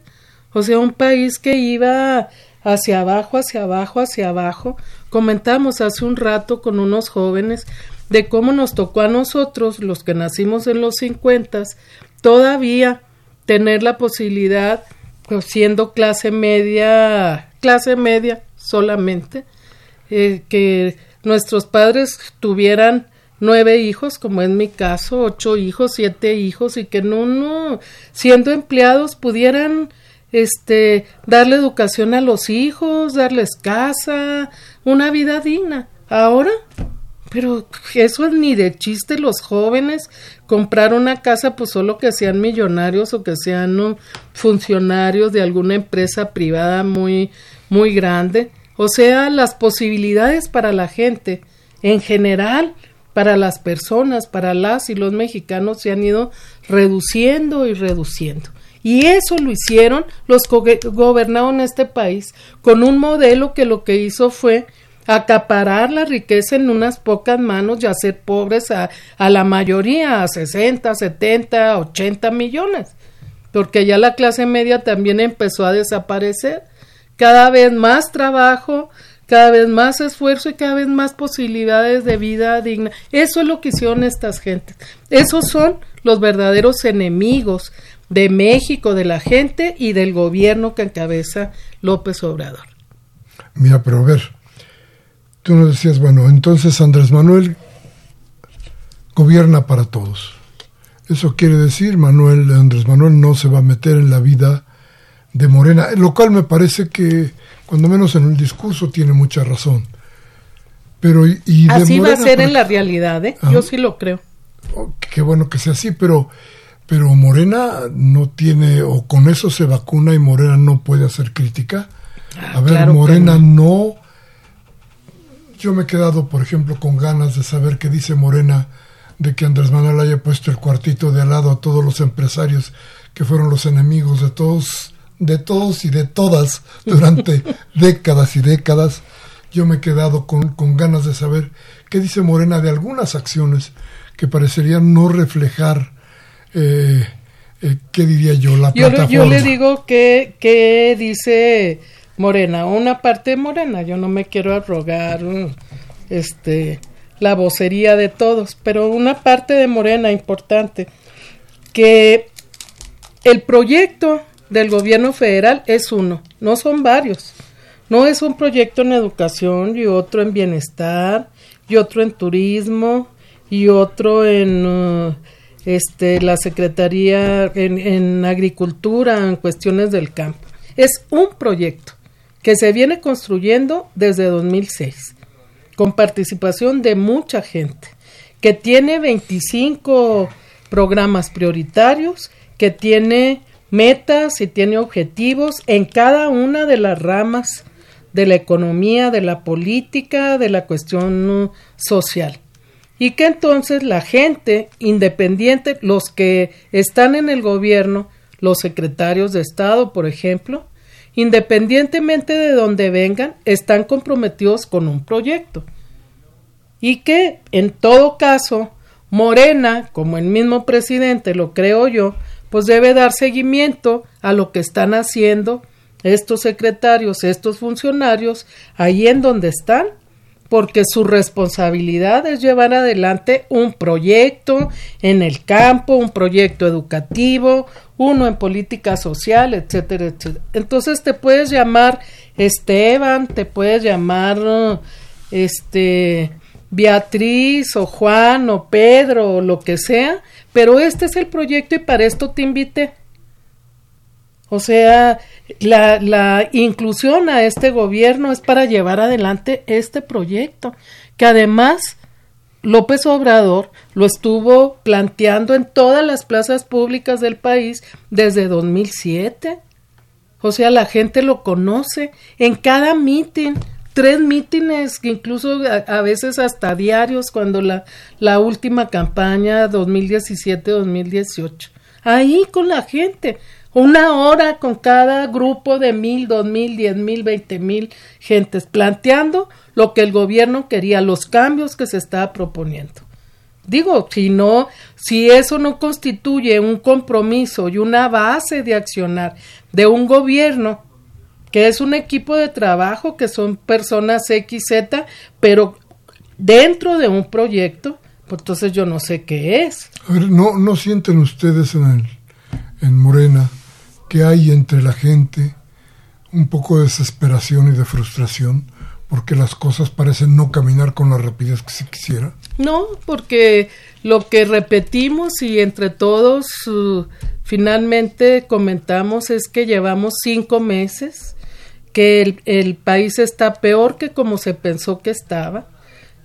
O sea, un país que iba hacia abajo, hacia abajo, hacia abajo. Comentamos hace un rato con unos jóvenes de cómo nos tocó a nosotros, los que nacimos en los cincuentas, todavía tener la posibilidad, pues siendo clase media, clase media, solamente, eh, que nuestros padres tuvieran nueve hijos, como es mi caso, ocho hijos, siete hijos, y que no, no, siendo empleados pudieran este darle educación a los hijos, darles casa, una vida digna. Ahora, pero eso es ni de chiste los jóvenes comprar una casa pues solo que sean millonarios o que sean funcionarios de alguna empresa privada muy muy grande, o sea, las posibilidades para la gente en general para las personas, para las y los mexicanos se han ido reduciendo y reduciendo. Y eso lo hicieron los que gobernaron este país con un modelo que lo que hizo fue acaparar la riqueza en unas pocas manos y hacer pobres a, a la mayoría, a 60, 70, 80 millones, porque ya la clase media también empezó a desaparecer. Cada vez más trabajo, cada vez más esfuerzo y cada vez más posibilidades de vida digna. Eso es lo que hicieron estas gentes. Esos son los verdaderos enemigos de México, de la gente y del gobierno que encabeza López Obrador. Mira, pero a ver, tú nos decías, bueno, entonces Andrés Manuel gobierna para todos. Eso quiere decir, Manuel, Andrés Manuel no se va a meter en la vida de Morena, lo cual me parece que cuando menos en el discurso tiene mucha razón. Pero y, así va a ser en la realidad, ¿eh? Yo sí lo creo. Oh, qué bueno que sea así, pero pero Morena no tiene o con eso se vacuna y Morena no puede hacer crítica. Ah, a ver, Morena no. Yo me he quedado, por ejemplo, con ganas de saber qué dice Morena de que Andrés Manuel haya puesto el cuartito de al lado a todos los empresarios que fueron los enemigos de todos de todos y de todas durante (laughs) décadas y décadas. Yo me he quedado con, con, ganas de saber qué dice Morena de algunas acciones que parecerían no reflejar, eh, eh, ¿qué diría yo? La yo, plataforma. Yo le digo que, que dice Morena, una parte de Morena, yo no me quiero arrogar este, la vocería de todos, pero una parte de Morena importante, que el proyecto del gobierno federal es uno, no son varios. No es un proyecto en educación y otro en bienestar y otro en turismo y otro en uh, este, la Secretaría en, en agricultura, en cuestiones del campo. Es un proyecto que se viene construyendo desde 2006 con participación de mucha gente, que tiene 25 programas prioritarios, que tiene metas y tiene objetivos en cada una de las ramas de la economía, de la política, de la cuestión social. Y que entonces la gente independiente, los que están en el gobierno, los secretarios de Estado, por ejemplo, independientemente de donde vengan, están comprometidos con un proyecto. Y que, en todo caso, Morena, como el mismo presidente, lo creo yo, pues debe dar seguimiento a lo que están haciendo estos secretarios, estos funcionarios, ahí en donde están, porque su responsabilidad es llevar adelante un proyecto en el campo, un proyecto educativo, uno en política social, etcétera, etcétera. Entonces te puedes llamar Esteban, te puedes llamar este Beatriz o Juan o Pedro o lo que sea, pero este es el proyecto y para esto te invité. O sea, la, la inclusión a este gobierno es para llevar adelante este proyecto, que además López Obrador lo estuvo planteando en todas las plazas públicas del país desde 2007. O sea, la gente lo conoce en cada mitin tres mítines, incluso a, veces hasta diarios, cuando la, la última campaña 2017-2018. Ahí con la gente, una hora con cada grupo de mil, dos mil, diez mil, veinte mil gentes, planteando lo que el gobierno quería, los cambios que se estaba proponiendo. Digo, si no, si eso no constituye un compromiso y una base de accionar de un gobierno que es un equipo de trabajo, que son personas XZ, pero dentro de un proyecto, pues entonces yo no sé qué es. A ver, ¿no, no sienten ustedes en, el, en Morena que hay entre la gente un poco de desesperación y de frustración porque las cosas parecen no caminar con la rapidez que se quisiera? No, porque lo que repetimos y entre todos uh, finalmente comentamos es que llevamos cinco meses, que el, el, país está peor que como se pensó que estaba,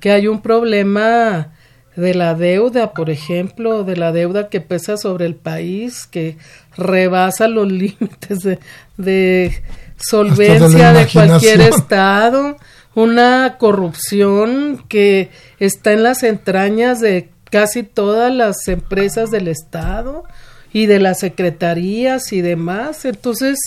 que hay un problema de la deuda, por ejemplo, de la deuda que pesa sobre el país, que rebasa los (laughs) límites de, de solvencia de, de cualquier estado, una corrupción que está en las entrañas de casi todas las empresas del estado y de las secretarías y demás. Entonces,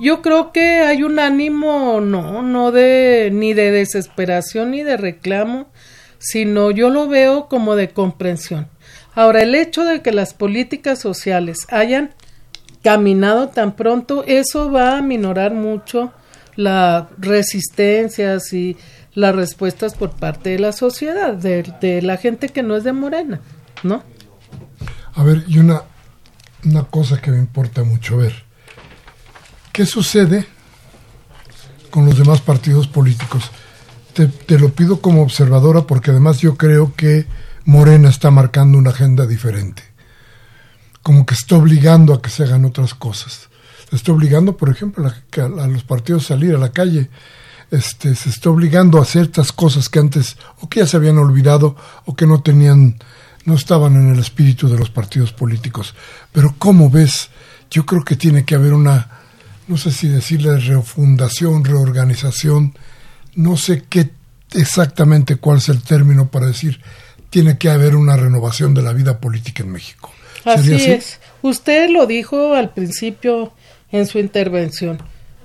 yo creo que hay un ánimo no, no de ni de desesperación ni de reclamo, sino yo lo veo como de comprensión. Ahora, el hecho de que las políticas sociales hayan caminado tan pronto, eso va a minorar mucho las resistencias y las respuestas por parte de la sociedad, de, la gente que no es de Morena, ¿no? A ver, y una, una cosa que me importa mucho ver. ¿Qué sucede con los demás partidos políticos? Te, lo pido como observadora porque además yo creo que Morena está marcando una agenda diferente. Como que está obligando a que se hagan otras cosas. Se está obligando, por ejemplo, a, a, los partidos a salir a la calle. Este, se está obligando a ciertas cosas que antes o que ya se habían olvidado o que no tenían, no estaban en el espíritu de los partidos políticos. Pero ¿cómo ves? Yo creo que tiene que haber una, no sé si decirle refundación, reorganización, no sé qué exactamente cuál es el término para decir tiene que haber una renovación de la vida política en México. Así, así, es. Usted lo dijo al principio en su intervención.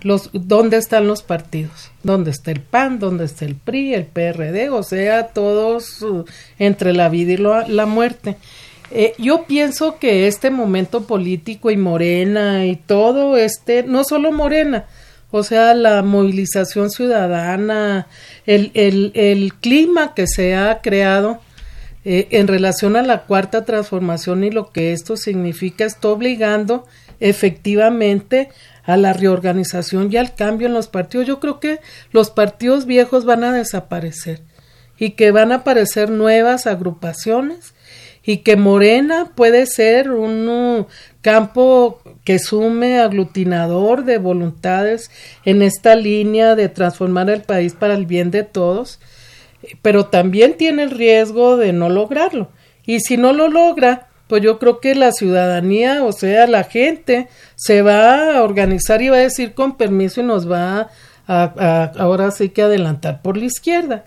Los, ¿Dónde están los partidos? ¿Dónde está el PAN? ¿Dónde está el PRI? ¿El PRD? O sea, todos uh, entre la vida y lo, la muerte. Eh, yo pienso que este momento político y Morena y todo este, no solo Morena, o sea, la movilización ciudadana, el, el, el clima que se ha creado eh, en relación a la cuarta transformación y lo que esto significa, está obligando efectivamente a la reorganización y al cambio en los partidos. Yo creo que los partidos viejos van a desaparecer y que van a aparecer nuevas agrupaciones y que Morena puede ser un uh, campo que sume aglutinador de voluntades en esta línea de transformar el país para el bien de todos, pero también tiene el riesgo de no lograrlo. Y si no lo logra, pues yo creo que la ciudadanía, o sea, la gente, se va a organizar y va a decir con permiso y nos va a, ahora sí que adelantar por la izquierda.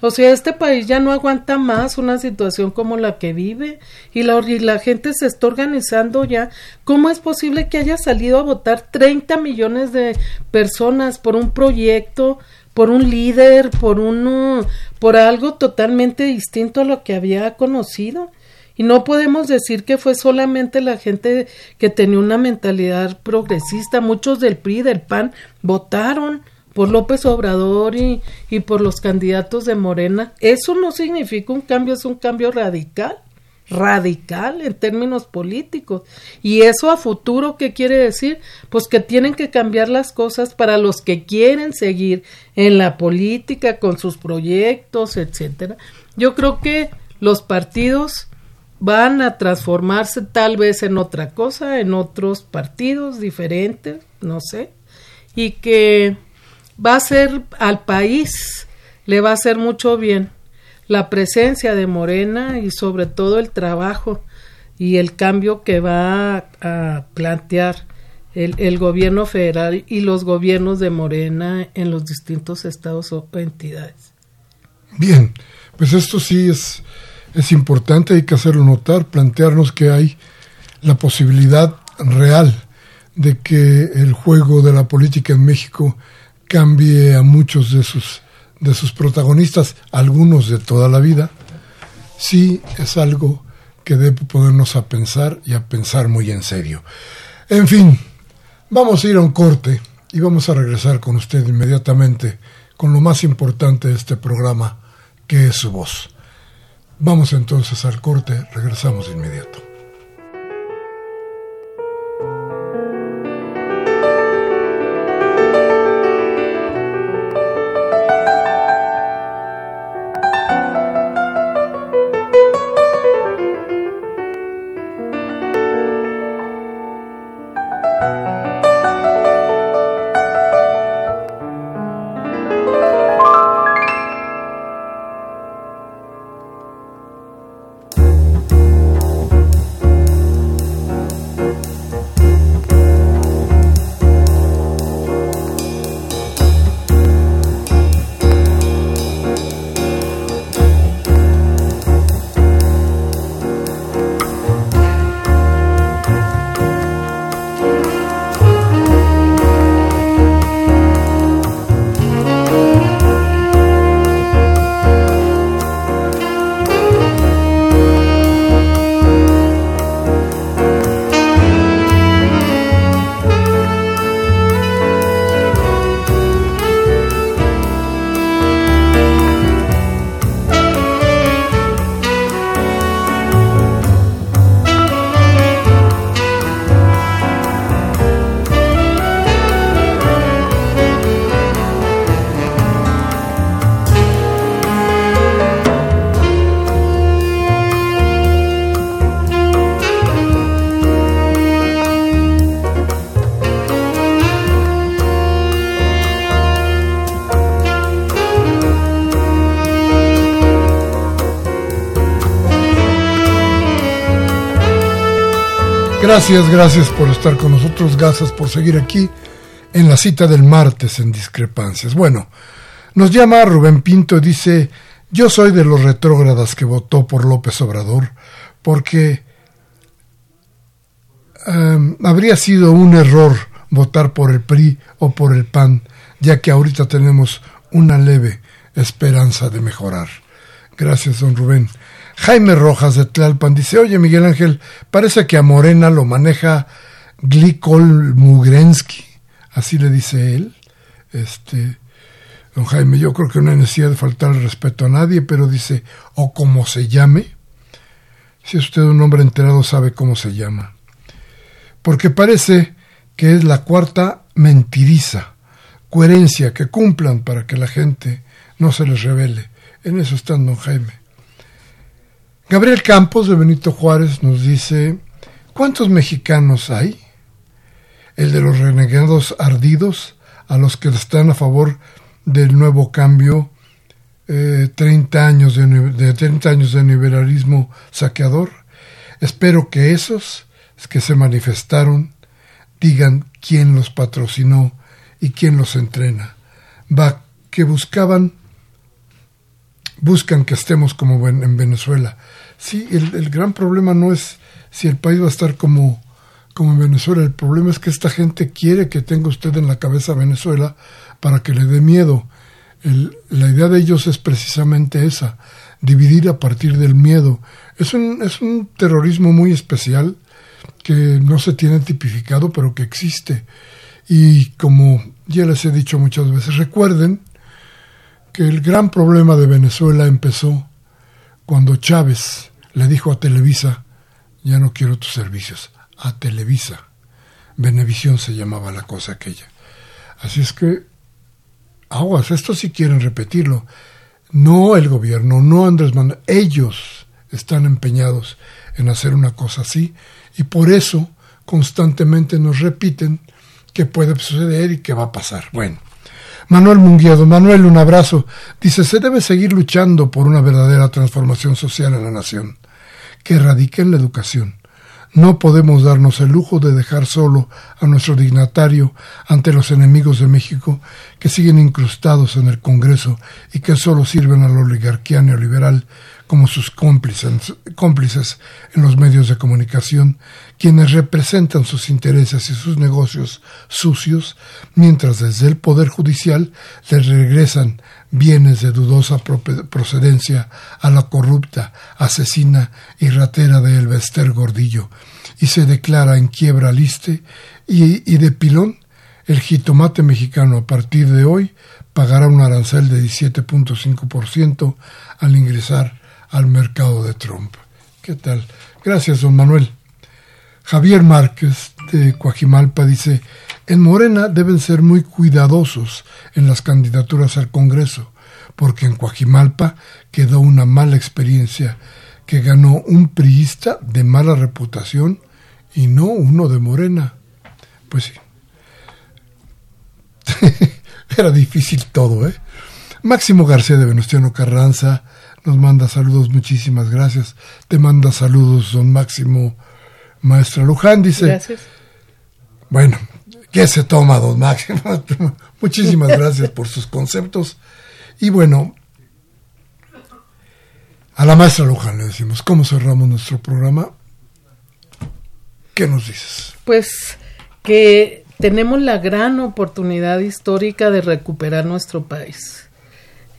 O sea, este país ya no aguanta más una situación como la que vive y la, y la gente se está organizando ya. ¿Cómo es posible que haya salido a votar 30 millones de personas por un proyecto, por un líder, por un, por algo totalmente distinto a lo que había conocido? Y no podemos decir que fue solamente la gente que tenía una mentalidad progresista. Muchos del PRI, del PAN, votaron por López Obrador y, y por los candidatos de Morena. Eso no significa un cambio, es un cambio radical radical en términos políticos. Y eso a futuro, ¿qué quiere decir? Pues que tienen que cambiar las cosas para los que quieren seguir en la política con sus proyectos, etcétera. Yo creo que los partidos van a transformarse tal vez en otra cosa, en otros partidos diferentes, no sé, y que va a ser al país, le va a hacer mucho bien la presencia de Morena y sobre todo el trabajo y el cambio que va a, plantear el, el, gobierno federal y los gobiernos de Morena en los distintos estados o entidades. Bien, pues esto sí es, es importante, hay que hacerlo notar, plantearnos que hay la posibilidad real de que el juego de la política en México cambie a muchos de sus, de sus protagonistas, algunos de toda la vida, sí es algo que debe ponernos a pensar y a pensar muy en serio. En fin, vamos a ir a un corte y vamos a regresar con usted inmediatamente con lo más importante de este programa, que es su voz. Vamos entonces al corte, regresamos inmediato. Gracias, gracias por estar con nosotros, gracias por seguir aquí en la cita del martes en discrepancias. Bueno, nos llama Rubén Pinto y dice, yo soy de los retrógradas que votó por López Obrador porque em, habría sido un error votar por el PRI o por el PAN, ya que ahorita tenemos una leve esperanza de mejorar. Gracias, don Rubén. Jaime Rojas de Tlalpan dice, oye Miguel Ángel, parece que a Morena lo maneja Glikol Mugrensky, así le dice él. Este, don Jaime, yo creo que no hay necesidad de faltar el respeto a nadie, pero dice, o como se llame, si usted un hombre enterado sabe cómo se llama. Porque parece que es la cuarta mentiriza, coherencia, que cumplan para que la gente no se les revele. En eso está don Jaime. Gabriel Campos de Benito Juárez nos dice, ¿cuántos mexicanos hay? El de los renegados ardidos, a los que están a favor del nuevo cambio, eh, 30 años de, de 30 años de liberalismo saqueador. Espero que esos que se manifestaron digan quién los patrocinó y quién los entrena. Va, que buscaban buscan que estemos como en Venezuela. Sí, el, el, gran problema no es si el país va a estar como, como en Venezuela, el problema es que esta gente quiere que tenga usted en la cabeza Venezuela para que le dé miedo. La idea de ellos es precisamente esa, dividir a partir del miedo. Es un, es un terrorismo muy especial que no se tiene tipificado, pero que existe. Y como ya les he dicho muchas veces, recuerden que el gran problema de Venezuela empezó cuando Chávez le dijo a Televisa, ya no quiero tus servicios, a Televisa. Benevisión se llamaba la cosa aquella. Así es que, aguas, esto sí quieren repetirlo. No el gobierno, no Andrés Manuel, ellos están empeñados en hacer una cosa así y por eso constantemente nos repiten que puede suceder y que va a pasar. Bueno, Manuel Munguedo. Manuel, un abrazo. Dice, se debe seguir luchando por una verdadera transformación social en la nación, que radique en la educación. No podemos darnos el lujo de dejar solo a nuestro dignatario ante los enemigos de México que siguen incrustados en el Congreso y que solo sirven a la oligarquía neoliberal como sus cómplices, cómplices en los medios de comunicación, quienes representan sus intereses y sus negocios sucios, mientras desde el Poder Judicial les regresan bienes de dudosa procedencia a la corrupta, asesina y ratera de Elvester Gordillo, y se declara en quiebra liste y, y de pilón el jitomate mexicano a partir de hoy pagará un arancel de 17.5% al ingresar al mercado de Trump. ¿Qué tal? Gracias, don Manuel. Javier Márquez de Coajimalpa dice, en Morena deben ser muy cuidadosos en las candidaturas al Congreso, porque en Coajimalpa quedó una mala experiencia que ganó un priista de mala reputación y no uno de Morena. Pues sí. (laughs) Era difícil todo, ¿eh? Máximo García de Venustiano Carranza nos manda saludos, muchísimas gracias. Te manda saludos, don Máximo Maestra Luján, dice. Gracias. Bueno, ¿qué se toma, don Máximo? (laughs) muchísimas gracias por sus conceptos. Y bueno, a la maestra Luján le decimos, ¿cómo cerramos nuestro programa? ¿Qué nos dices? Pues que tenemos la gran oportunidad histórica de recuperar nuestro país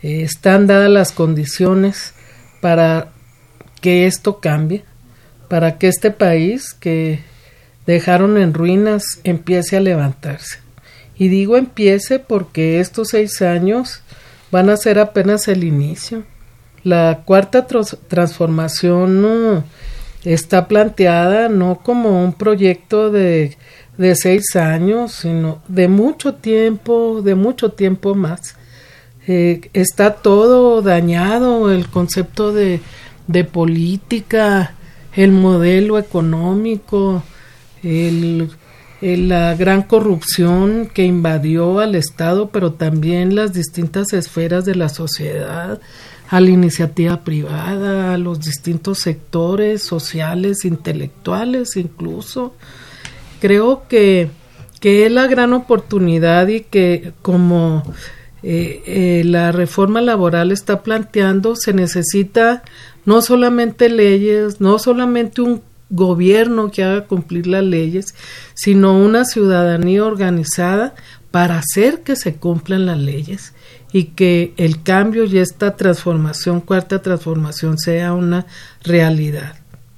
eh, están dadas las condiciones para que esto cambie, para que este país que dejaron en ruinas empiece a levantarse. Y digo empiece porque estos seis años van a ser apenas el inicio. La cuarta transformación no está planteada no como un proyecto de, de seis años, sino de mucho tiempo, de mucho tiempo más. Eh, está todo dañado, el concepto de, política, el modelo económico, la gran corrupción que invadió al Estado, pero también las distintas esferas de la sociedad, a la iniciativa privada, a los distintos sectores sociales, intelectuales incluso. Creo que, que es la gran oportunidad y que como eh, eh, la reforma laboral está planteando, se necesita no solamente leyes, no solamente un gobierno que haga cumplir las leyes, sino una ciudadanía organizada para hacer que se cumplan las leyes y que el cambio y esta transformación, cuarta transformación, sea una realidad.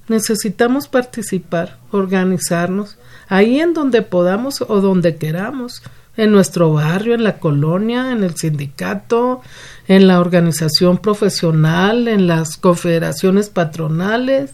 Necesitamos participar, organizarnos, ahí en donde podamos o donde queramos, en nuestro barrio, en la colonia, en el sindicato, en la organización profesional, en las confederaciones patronales,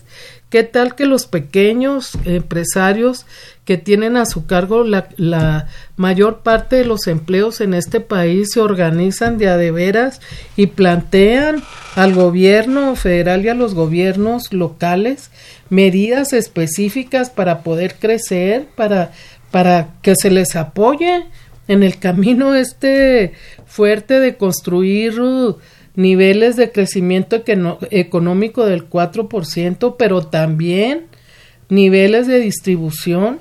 ¿Qué tal que los pequeños empresarios que tienen a su cargo la, mayor parte de los empleos en este país se organizan de a veras y plantean al gobierno federal y a los gobiernos locales medidas específicas para poder crecer, para, para que se les apoye en el camino este fuerte de construir niveles de crecimiento económico del 4%, pero también niveles de distribución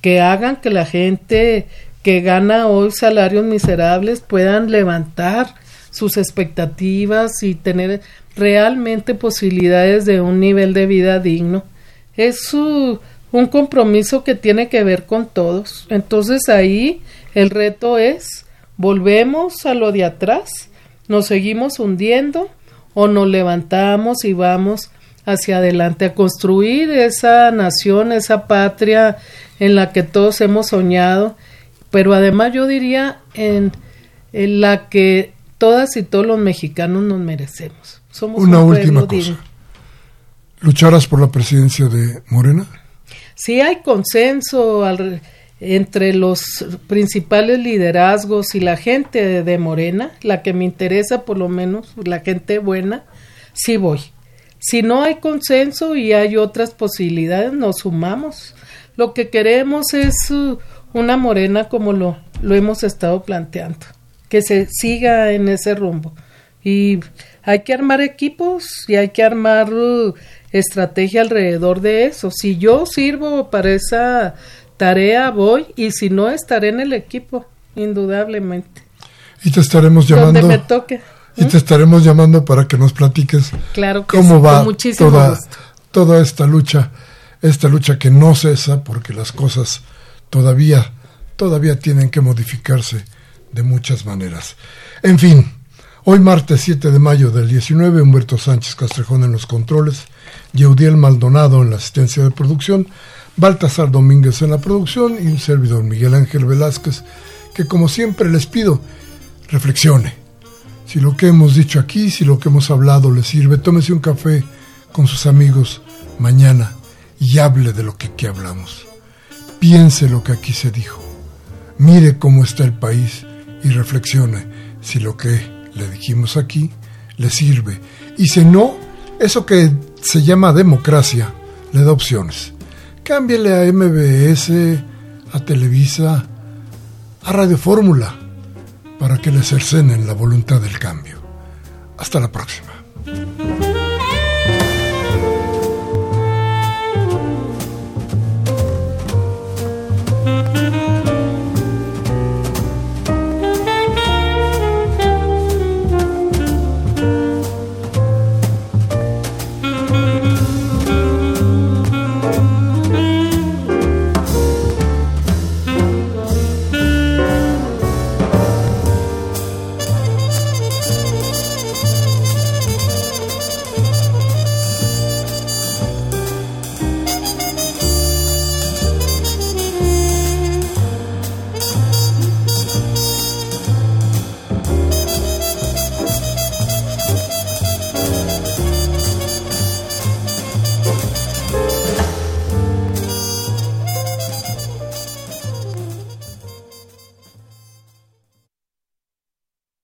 que hagan que la gente que gana hoy salarios miserables puedan levantar sus expectativas y tener realmente posibilidades de un nivel de vida digno. Es un compromiso que tiene que ver con todos. Entonces ahí el reto es volvemos a lo de atrás nos seguimos hundiendo o nos levantamos y vamos hacia adelante a construir esa nación, esa patria en la que todos hemos soñado, pero además yo diría en, la que todas y todos los mexicanos nos merecemos. Somos Una última cosa. ¿Lucharás por la presidencia de Morena? Sí hay consenso al, entre los principales liderazgos y la gente de Morena, la que me interesa por lo menos, la gente buena, sí voy. Si no hay consenso y hay otras posibilidades, nos sumamos. Lo que queremos es uh, una Morena como lo, lo hemos estado planteando, que se siga en ese rumbo. Y hay que armar equipos y hay que armar uh, estrategia alrededor de eso. Si yo sirvo para esa tarea voy y si no estaré en el equipo, indudablemente. Y te estaremos llamando. Donde me toque. Y te estaremos llamando para que nos platiques claro cómo va toda, toda esta lucha, esta lucha que no cesa porque las cosas todavía, todavía tienen que modificarse de muchas maneras. En fin, hoy martes 7 de mayo del 19, Humberto Sánchez Castrejón en los controles, Yeudiel Maldonado en la asistencia de producción, Baltasar Domínguez en la producción y un servidor Miguel Ángel Velázquez, que como siempre les pido, reflexione. Si lo que hemos dicho aquí, si lo que hemos hablado le sirve, tómese un café con sus amigos mañana y hable de lo que aquí hablamos. Piense lo que aquí se dijo. Mire cómo está el país y reflexione si lo que le dijimos aquí le sirve. Y si no, eso que se llama democracia le da opciones cámbiale a MBS, a Televisa, a Radio Fórmula, para que le cercenen la voluntad del cambio. Hasta la próxima.